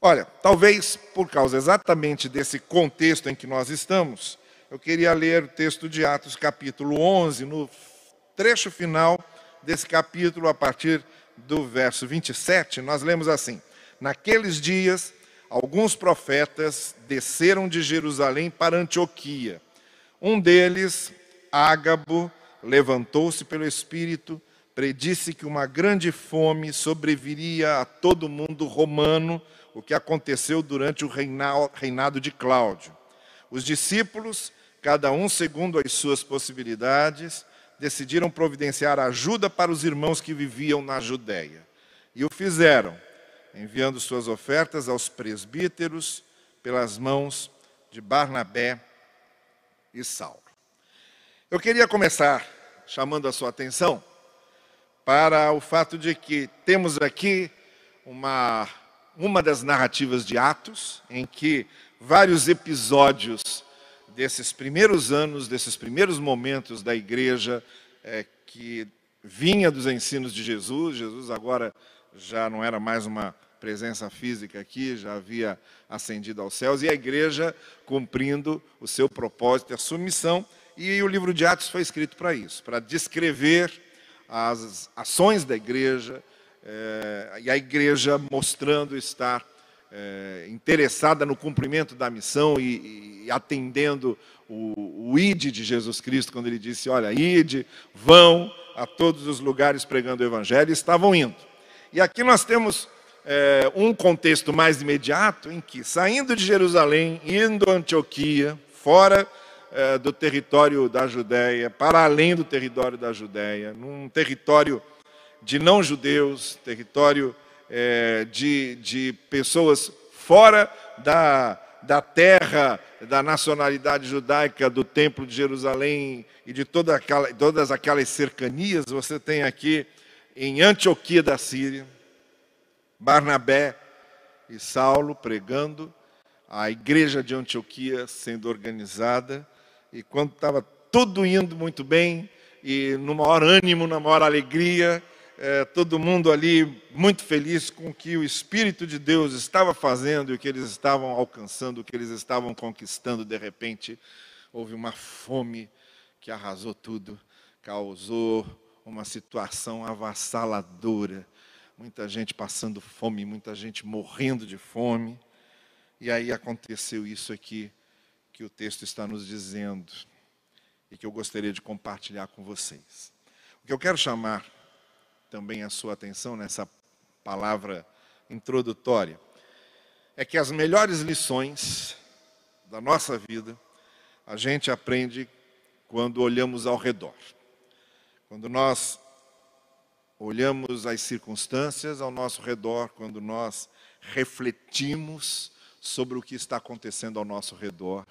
Olha, talvez por causa exatamente desse contexto em que nós estamos, eu queria ler o texto de Atos, capítulo 11, no trecho final desse capítulo, a partir do verso 27, nós lemos assim: Naqueles dias, alguns profetas desceram de Jerusalém para Antioquia. Um deles, Ágabo, levantou-se pelo Espírito, predisse que uma grande fome sobreviria a todo mundo romano, o que aconteceu durante o reinado de Cláudio. Os discípulos, cada um segundo as suas possibilidades, decidiram providenciar ajuda para os irmãos que viviam na Judéia. E o fizeram, enviando suas ofertas aos presbíteros pelas mãos de Barnabé e Saulo. Eu queria começar chamando a sua atenção para o fato de que temos aqui uma, uma das narrativas de Atos, em que vários episódios desses primeiros anos, desses primeiros momentos da igreja é, que vinha dos ensinos de Jesus, Jesus agora já não era mais uma presença física aqui, já havia ascendido aos céus, e a igreja cumprindo o seu propósito e a sua missão, e o livro de Atos foi escrito para isso, para descrever as ações da igreja, é, e a igreja mostrando estar é, interessada no cumprimento da missão e, e atendendo o, o de Jesus Cristo, quando ele disse: Olha, ide, vão a todos os lugares pregando o evangelho, e estavam indo. E aqui nós temos é, um contexto mais imediato em que, saindo de Jerusalém, indo a Antioquia, fora é, do território da Judéia, para além do território da Judéia, num território de não-judeus, território é, de, de pessoas fora da, da terra, da nacionalidade judaica, do Templo de Jerusalém e de toda aquela, todas aquelas cercanias, você tem aqui em Antioquia da Síria, Barnabé e Saulo pregando, a igreja de Antioquia sendo organizada, e quando estava tudo indo muito bem, e no maior ânimo, na maior alegria, é, todo mundo ali muito feliz com o que o Espírito de Deus estava fazendo e o que eles estavam alcançando, o que eles estavam conquistando. De repente, houve uma fome que arrasou tudo, causou uma situação avassaladora. Muita gente passando fome, muita gente morrendo de fome. E aí aconteceu isso aqui que o texto está nos dizendo e que eu gostaria de compartilhar com vocês. O que eu quero chamar também a sua atenção nessa palavra introdutória, é que as melhores lições da nossa vida a gente aprende quando olhamos ao redor. Quando nós olhamos as circunstâncias ao nosso redor, quando nós refletimos sobre o que está acontecendo ao nosso redor.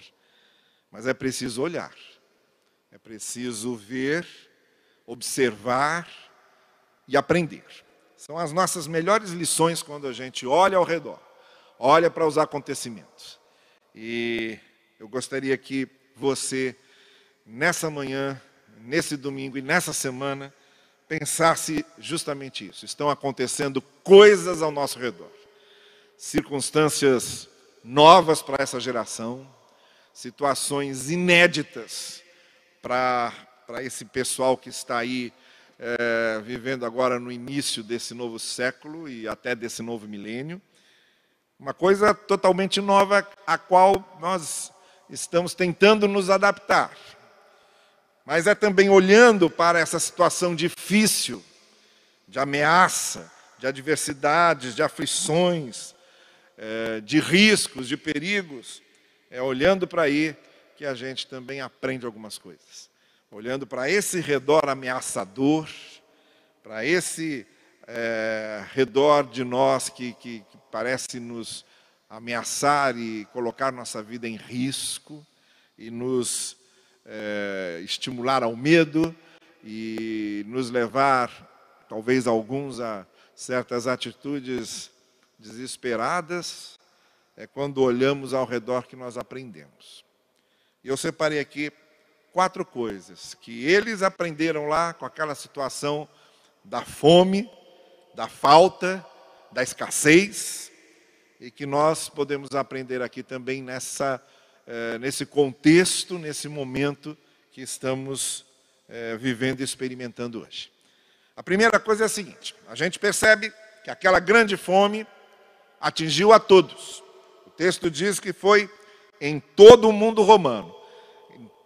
Mas é preciso olhar, é preciso ver, observar e aprender. São as nossas melhores lições quando a gente olha ao redor, olha para os acontecimentos. E eu gostaria que você, nessa manhã, nesse domingo e nessa semana, pensasse justamente isso. Estão acontecendo coisas ao nosso redor, circunstâncias novas para essa geração, situações inéditas para, para esse pessoal que está aí é, vivendo agora no início desse novo século e até desse novo milênio. Uma coisa totalmente nova a qual nós estamos tentando nos adaptar. Mas é também olhando para essa situação difícil, de ameaça, de adversidades, de aflições, é, de riscos, de perigos, é olhando para aí que a gente também aprende algumas coisas olhando para esse redor ameaçador, para esse é, redor de nós que, que, que parece nos ameaçar e colocar nossa vida em risco e nos é, estimular ao medo e nos levar, talvez alguns, a certas atitudes desesperadas, é quando olhamos ao redor que nós aprendemos. E eu separei aqui quatro coisas que eles aprenderam lá com aquela situação da fome, da falta, da escassez, e que nós podemos aprender aqui também nessa, eh, nesse contexto, nesse momento que estamos eh, vivendo e experimentando hoje. A primeira coisa é a seguinte: a gente percebe que aquela grande fome atingiu a todos. O texto diz que foi em todo o mundo romano,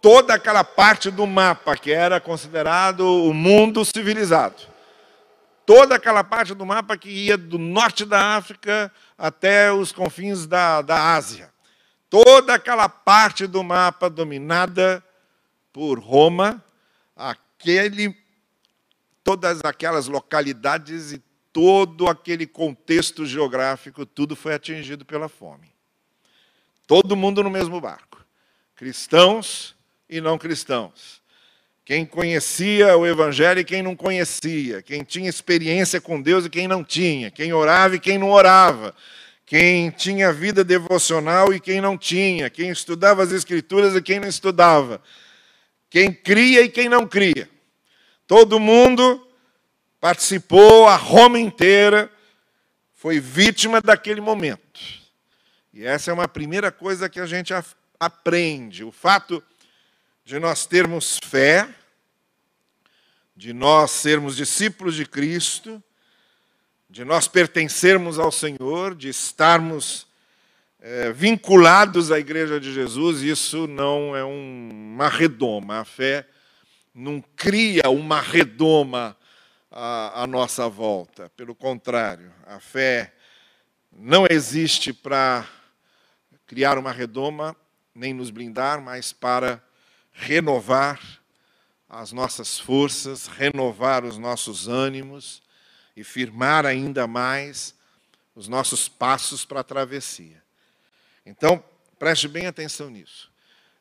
toda aquela parte do mapa que era considerado o mundo civilizado. Toda aquela parte do mapa que ia do norte da África até os confins da, da Ásia. Toda aquela parte do mapa dominada por Roma, aquele, todas aquelas localidades e todo aquele contexto geográfico, tudo foi atingido pela fome. Todo mundo no mesmo barco. Cristãos e não cristãos. Quem conhecia o Evangelho e quem não conhecia. Quem tinha experiência com Deus e quem não tinha. Quem orava e quem não orava. Quem tinha vida devocional e quem não tinha. Quem estudava as Escrituras e quem não estudava. Quem cria e quem não cria. Todo mundo participou, a Roma inteira foi vítima daquele momento. E essa é uma primeira coisa que a gente aprende: o fato de nós termos fé, de nós sermos discípulos de Cristo, de nós pertencermos ao Senhor, de estarmos é, vinculados à Igreja de Jesus, isso não é um, uma redoma. A fé não cria uma redoma à, à nossa volta. Pelo contrário, a fé não existe para criar uma redoma, nem nos blindar, mas para renovar as nossas forças, renovar os nossos ânimos e firmar ainda mais os nossos passos para a travessia. Então, preste bem atenção nisso.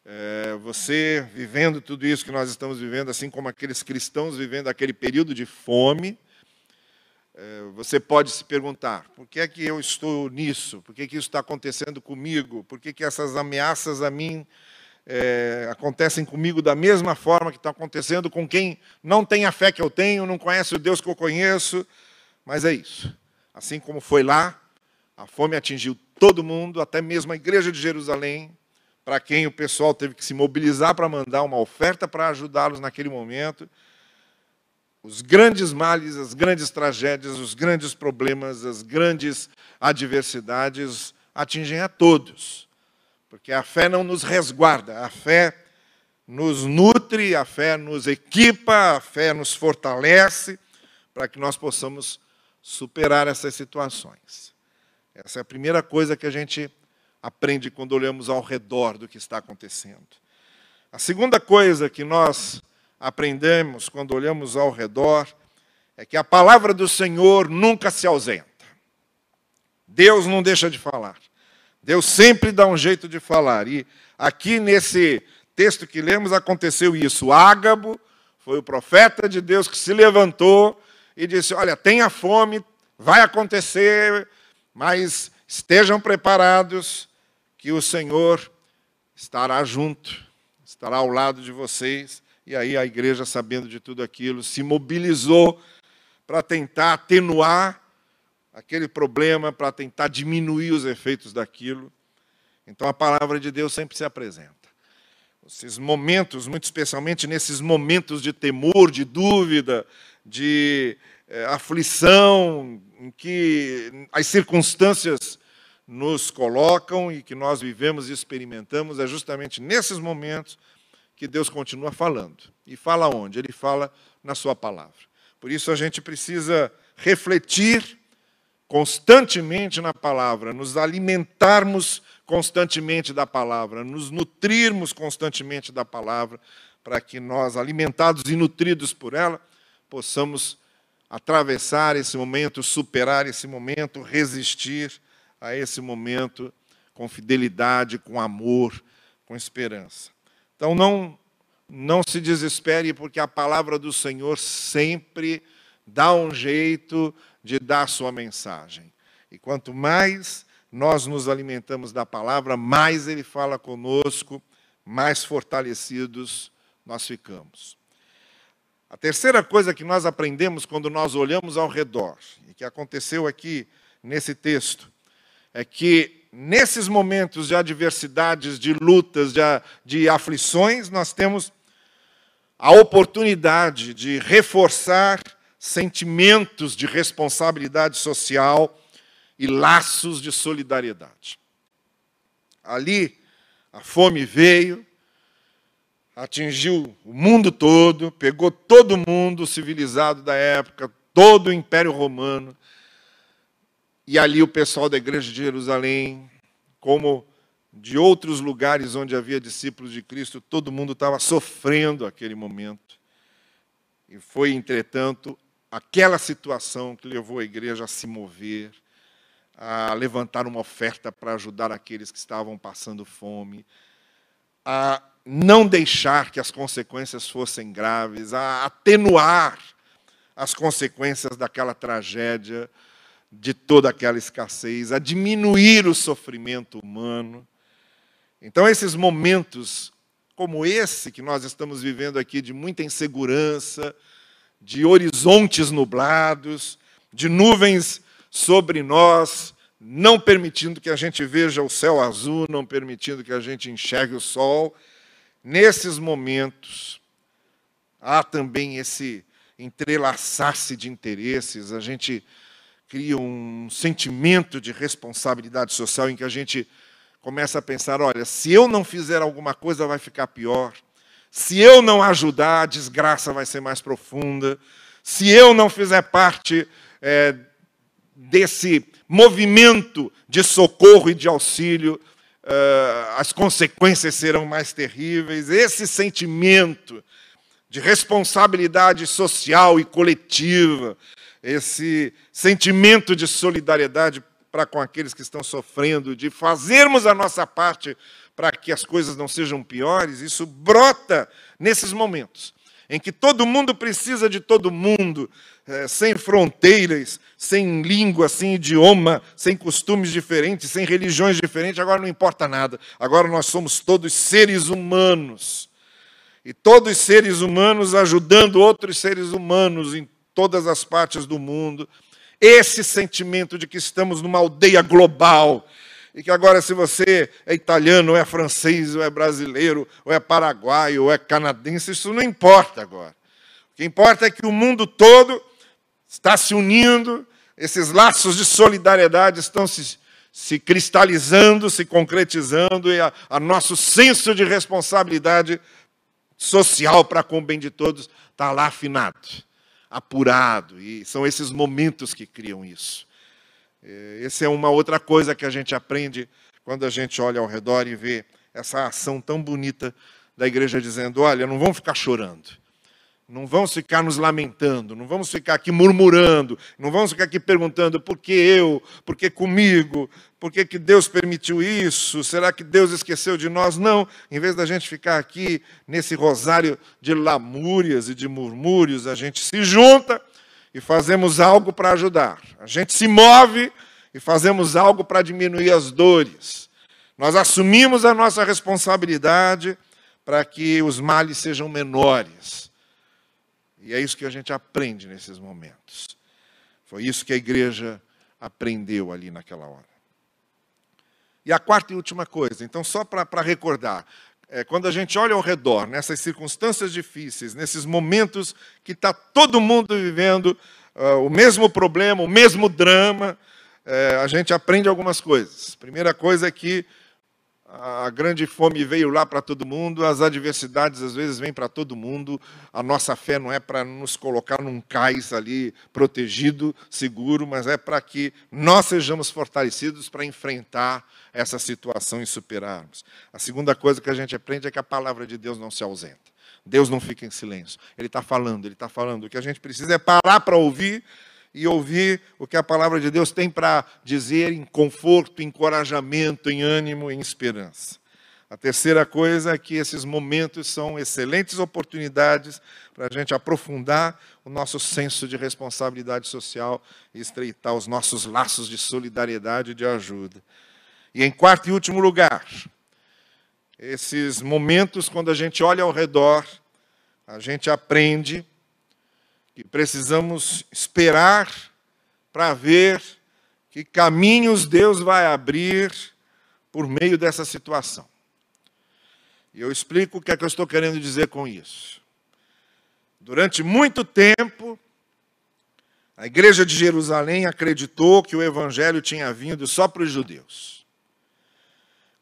É, você vivendo tudo isso que nós estamos vivendo, assim como aqueles cristãos vivendo aquele período de fome, é, você pode se perguntar: por que é que eu estou nisso? Por que, que isso está acontecendo comigo? Por que, que essas ameaças a mim é, acontecem comigo da mesma forma que estão acontecendo com quem não tem a fé que eu tenho, não conhece o Deus que eu conheço? Mas é isso. Assim como foi lá, a fome atingiu todo mundo, até mesmo a igreja de Jerusalém, para quem o pessoal teve que se mobilizar para mandar uma oferta para ajudá-los naquele momento. Os grandes males, as grandes tragédias, os grandes problemas, as grandes adversidades atingem a todos. Porque a fé não nos resguarda, a fé nos nutre, a fé nos equipa, a fé nos fortalece para que nós possamos superar essas situações. Essa é a primeira coisa que a gente aprende quando olhamos ao redor do que está acontecendo. A segunda coisa que nós aprendemos quando olhamos ao redor é que a palavra do Senhor nunca se ausenta. Deus não deixa de falar. Deus sempre dá um jeito de falar. E aqui nesse texto que lemos aconteceu isso. Ágabo foi o profeta de Deus que se levantou e disse: Olha, tenha fome, vai acontecer, mas estejam preparados, que o Senhor estará junto, estará ao lado de vocês. E aí a igreja, sabendo de tudo aquilo, se mobilizou para tentar atenuar aquele problema, para tentar diminuir os efeitos daquilo. Então a palavra de Deus sempre se apresenta. Esses momentos, muito especialmente nesses momentos de temor, de dúvida, de é, aflição, em que as circunstâncias nos colocam e que nós vivemos e experimentamos, é justamente nesses momentos que Deus continua falando. E fala onde? Ele fala na Sua palavra. Por isso a gente precisa refletir constantemente na palavra, nos alimentarmos constantemente da palavra, nos nutrirmos constantemente da palavra, para que nós, alimentados e nutridos por ela, possamos atravessar esse momento, superar esse momento, resistir a esse momento com fidelidade, com amor, com esperança. Então não não se desespere porque a palavra do Senhor sempre dá um jeito de dar sua mensagem. E quanto mais nós nos alimentamos da palavra, mais ele fala conosco, mais fortalecidos nós ficamos. A terceira coisa que nós aprendemos quando nós olhamos ao redor, e que aconteceu aqui nesse texto, é que nesses momentos de adversidades, de lutas, de, de aflições, nós temos a oportunidade de reforçar sentimentos de responsabilidade social e laços de solidariedade. Ali, a fome veio, atingiu o mundo todo, pegou todo mundo civilizado da época, todo o Império Romano. E ali o pessoal da igreja de Jerusalém, como de outros lugares onde havia discípulos de Cristo, todo mundo estava sofrendo aquele momento. E foi, entretanto, aquela situação que levou a igreja a se mover, a levantar uma oferta para ajudar aqueles que estavam passando fome, a não deixar que as consequências fossem graves, a atenuar as consequências daquela tragédia, de toda aquela escassez, a diminuir o sofrimento humano. Então, esses momentos como esse que nós estamos vivendo aqui, de muita insegurança, de horizontes nublados, de nuvens sobre nós, não permitindo que a gente veja o céu azul, não permitindo que a gente enxergue o sol. Nesses momentos, há também esse entrelaçar-se de interesses, a gente cria um sentimento de responsabilidade social em que a gente começa a pensar: olha, se eu não fizer alguma coisa, vai ficar pior. Se eu não ajudar, a desgraça vai ser mais profunda. Se eu não fizer parte é, desse movimento de socorro e de auxílio, é, as consequências serão mais terríveis. Esse sentimento de responsabilidade social e coletiva, esse sentimento de solidariedade para com aqueles que estão sofrendo, de fazermos a nossa parte para que as coisas não sejam piores, isso brota nesses momentos em que todo mundo precisa de todo mundo, é, sem fronteiras, sem língua, sem idioma, sem costumes diferentes, sem religiões diferentes, agora não importa nada. Agora nós somos todos seres humanos. E todos seres humanos ajudando outros seres humanos em todas as partes do mundo. Esse sentimento de que estamos numa aldeia global, e que agora, se você é italiano, ou é francês, ou é brasileiro, ou é paraguaio, ou é canadense, isso não importa agora. O que importa é que o mundo todo está se unindo, esses laços de solidariedade estão se, se cristalizando, se concretizando, e a, a nosso senso de responsabilidade social para com o bem de todos está lá afinado, apurado, e são esses momentos que criam isso. É, essa é uma outra coisa que a gente aprende quando a gente olha ao redor e vê essa ação tão bonita da igreja dizendo: olha, não vamos ficar chorando, não vamos ficar nos lamentando, não vamos ficar aqui murmurando, não vamos ficar aqui perguntando por que eu, por que comigo, por que, que Deus permitiu isso, será que Deus esqueceu de nós? Não, em vez da gente ficar aqui nesse rosário de lamúrias e de murmúrios, a gente se junta e fazemos algo para ajudar. A gente se move e fazemos algo para diminuir as dores. Nós assumimos a nossa responsabilidade para que os males sejam menores. E é isso que a gente aprende nesses momentos. Foi isso que a igreja aprendeu ali naquela hora. E a quarta e última coisa, então, só para recordar, é, quando a gente olha ao redor, nessas circunstâncias difíceis, nesses momentos que está todo mundo vivendo uh, o mesmo problema, o mesmo drama, é, a gente aprende algumas coisas. Primeira coisa é que a grande fome veio lá para todo mundo, as adversidades às vezes vêm para todo mundo. A nossa fé não é para nos colocar num cais ali protegido, seguro, mas é para que nós sejamos fortalecidos para enfrentar essa situação e superarmos. A segunda coisa que a gente aprende é que a palavra de Deus não se ausenta. Deus não fica em silêncio. Ele está falando, ele está falando. O que a gente precisa é parar para ouvir e ouvir o que a palavra de Deus tem para dizer em conforto, encorajamento, em ânimo, em esperança. A terceira coisa é que esses momentos são excelentes oportunidades para a gente aprofundar o nosso senso de responsabilidade social e estreitar os nossos laços de solidariedade e de ajuda. E em quarto e último lugar, esses momentos quando a gente olha ao redor, a gente aprende que precisamos esperar para ver que caminhos Deus vai abrir por meio dessa situação. E eu explico o que é que eu estou querendo dizer com isso. Durante muito tempo, a igreja de Jerusalém acreditou que o evangelho tinha vindo só para os judeus.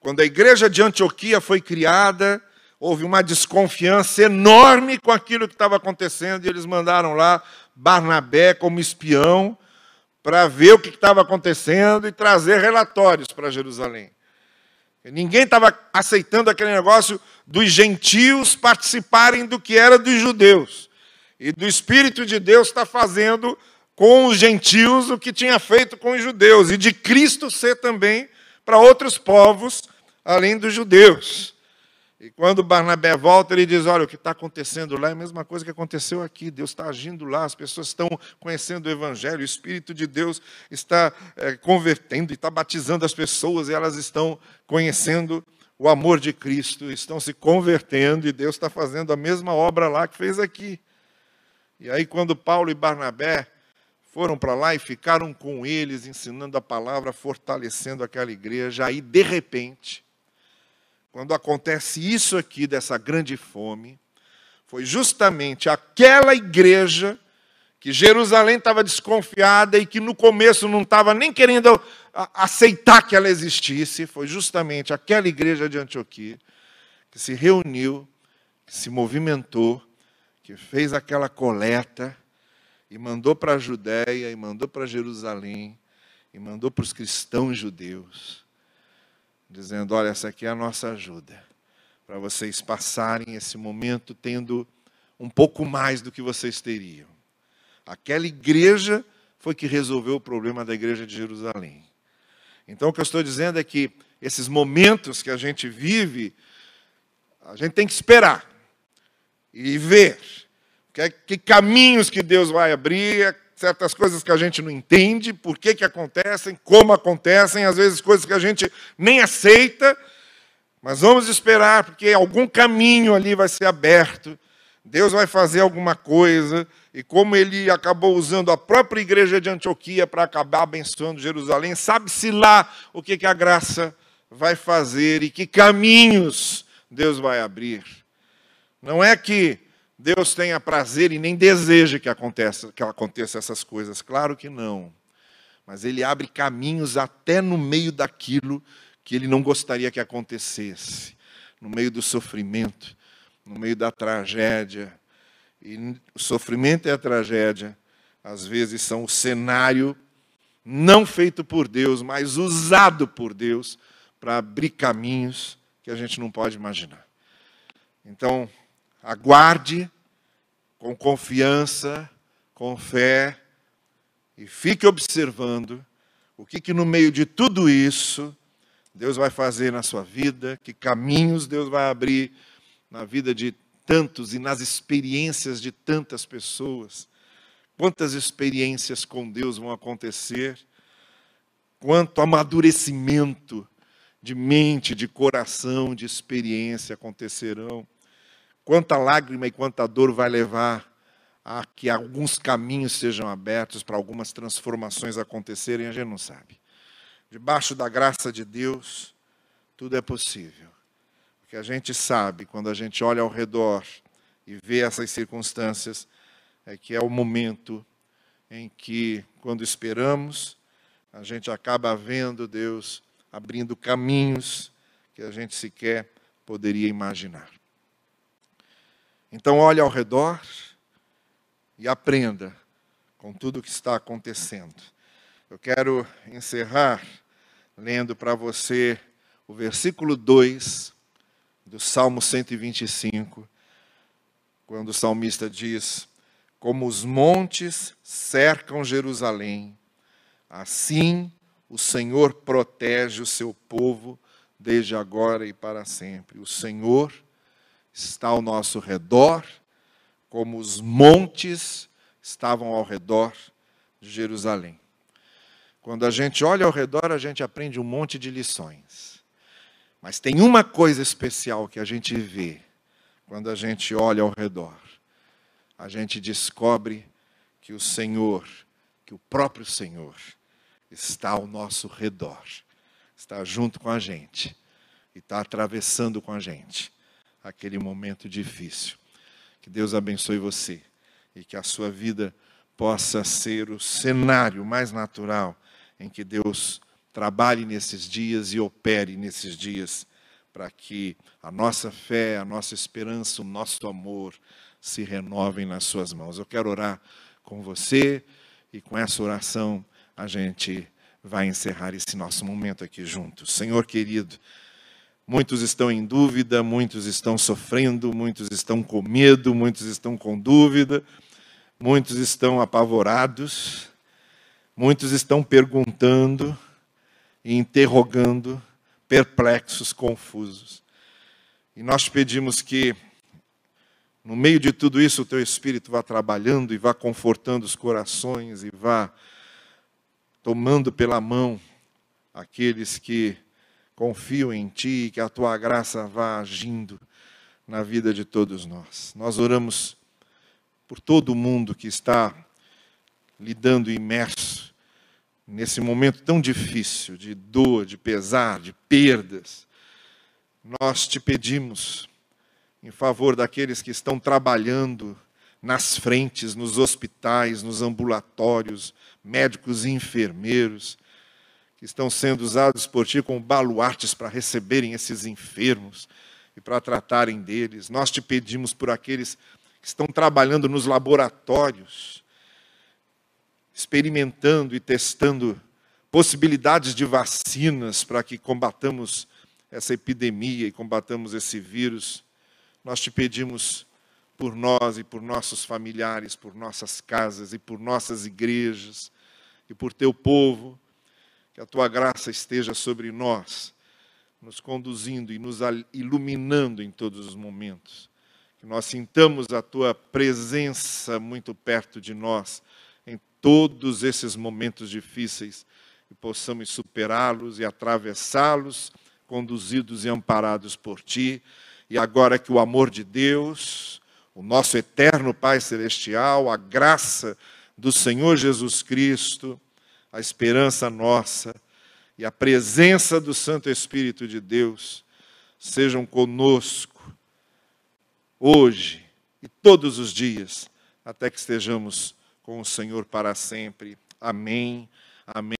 Quando a igreja de Antioquia foi criada, houve uma desconfiança enorme com aquilo que estava acontecendo e eles mandaram lá Barnabé como espião para ver o que estava acontecendo e trazer relatórios para Jerusalém. Ninguém estava aceitando aquele negócio dos gentios participarem do que era dos judeus. E do Espírito de Deus está fazendo com os gentios o que tinha feito com os judeus. E de Cristo ser também para outros povos além dos judeus. E quando Barnabé volta, ele diz: Olha, o que está acontecendo lá é a mesma coisa que aconteceu aqui. Deus está agindo lá, as pessoas estão conhecendo o Evangelho, o Espírito de Deus está é, convertendo e está batizando as pessoas, e elas estão conhecendo o amor de Cristo, estão se convertendo, e Deus está fazendo a mesma obra lá que fez aqui. E aí, quando Paulo e Barnabé foram para lá e ficaram com eles, ensinando a palavra, fortalecendo aquela igreja, aí, de repente, quando acontece isso aqui, dessa grande fome, foi justamente aquela igreja que Jerusalém estava desconfiada e que no começo não estava nem querendo aceitar que ela existisse, foi justamente aquela igreja de Antioquia que se reuniu, que se movimentou, que fez aquela coleta e mandou para a Judéia, e mandou para Jerusalém, e mandou para os cristãos judeus dizendo: Olha, essa aqui é a nossa ajuda, para vocês passarem esse momento tendo um pouco mais do que vocês teriam. Aquela igreja foi que resolveu o problema da igreja de Jerusalém. Então, o que eu estou dizendo é que esses momentos que a gente vive, a gente tem que esperar e ver que, que caminhos que Deus vai abrir, certas coisas que a gente não entende, por que, que acontecem, como acontecem, às vezes coisas que a gente nem aceita, mas vamos esperar, porque algum caminho ali vai ser aberto, Deus vai fazer alguma coisa, e como ele acabou usando a própria igreja de Antioquia para acabar abençoando Jerusalém, sabe-se lá o que, que a graça vai fazer e que caminhos Deus vai abrir. Não é que Deus tenha prazer e nem deseja que aconteça, que aconteça essas coisas. Claro que não. Mas Ele abre caminhos até no meio daquilo que Ele não gostaria que acontecesse. No meio do sofrimento, no meio da tragédia. E o sofrimento e a tragédia, às vezes, são o cenário não feito por Deus, mas usado por Deus para abrir caminhos que a gente não pode imaginar. Então, aguarde com confiança, com fé, e fique observando o que, que no meio de tudo isso Deus vai fazer na sua vida, que caminhos Deus vai abrir na vida de tantos e nas experiências de tantas pessoas. Quantas experiências com Deus vão acontecer, quanto amadurecimento de mente, de coração, de experiência acontecerão. Quanta lágrima e quanta dor vai levar a que alguns caminhos sejam abertos para algumas transformações acontecerem, a gente não sabe. Debaixo da graça de Deus, tudo é possível. O que a gente sabe quando a gente olha ao redor e vê essas circunstâncias é que é o momento em que, quando esperamos, a gente acaba vendo Deus abrindo caminhos que a gente sequer poderia imaginar. Então, olhe ao redor e aprenda com tudo o que está acontecendo. Eu quero encerrar lendo para você o versículo 2 do Salmo 125, quando o salmista diz: Como os montes cercam Jerusalém, assim o Senhor protege o seu povo desde agora e para sempre. O Senhor está ao nosso redor, como os montes estavam ao redor de Jerusalém. Quando a gente olha ao redor, a gente aprende um monte de lições. Mas tem uma coisa especial que a gente vê quando a gente olha ao redor. A gente descobre que o Senhor, que o próprio Senhor, está ao nosso redor, está junto com a gente e está atravessando com a gente aquele momento difícil. Que Deus abençoe você e que a sua vida possa ser o cenário mais natural em que Deus trabalhe nesses dias e opere nesses dias, para que a nossa fé, a nossa esperança, o nosso amor se renovem nas Suas mãos. Eu quero orar com você e com essa oração a gente vai encerrar esse nosso momento aqui juntos. Senhor querido, muitos estão em dúvida, muitos estão sofrendo, muitos estão com medo, muitos estão com dúvida, muitos estão apavorados, muitos estão perguntando e interrogando, perplexos, confusos. E nós pedimos que, no meio de tudo isso, o teu Espírito vá trabalhando e vá confortando os corações e vá tomando pela mão aqueles que confiam em Ti que a Tua graça vá agindo na vida de todos nós. Nós oramos por todo mundo que está lidando imerso nesse momento tão difícil de dor, de pesar, de perdas, nós te pedimos, em favor daqueles que estão trabalhando nas frentes, nos hospitais, nos ambulatórios, médicos e enfermeiros, que estão sendo usados por ti como baluartes para receberem esses enfermos e para tratarem deles. Nós te pedimos por aqueles que estão trabalhando nos laboratórios, experimentando e testando possibilidades de vacinas para que combatamos essa epidemia e combatamos esse vírus. Nós te pedimos por nós e por nossos familiares, por nossas casas e por nossas igrejas e por teu povo, que a tua graça esteja sobre nós, nos conduzindo e nos iluminando em todos os momentos. Que nós sintamos a tua presença muito perto de nós todos esses momentos difíceis e possamos superá-los e atravessá-los, conduzidos e amparados por Ti. E agora que o amor de Deus, o nosso eterno Pai Celestial, a graça do Senhor Jesus Cristo, a esperança nossa e a presença do Santo Espírito de Deus sejam conosco hoje e todos os dias, até que estejamos com o Senhor para sempre. Amém. Amém.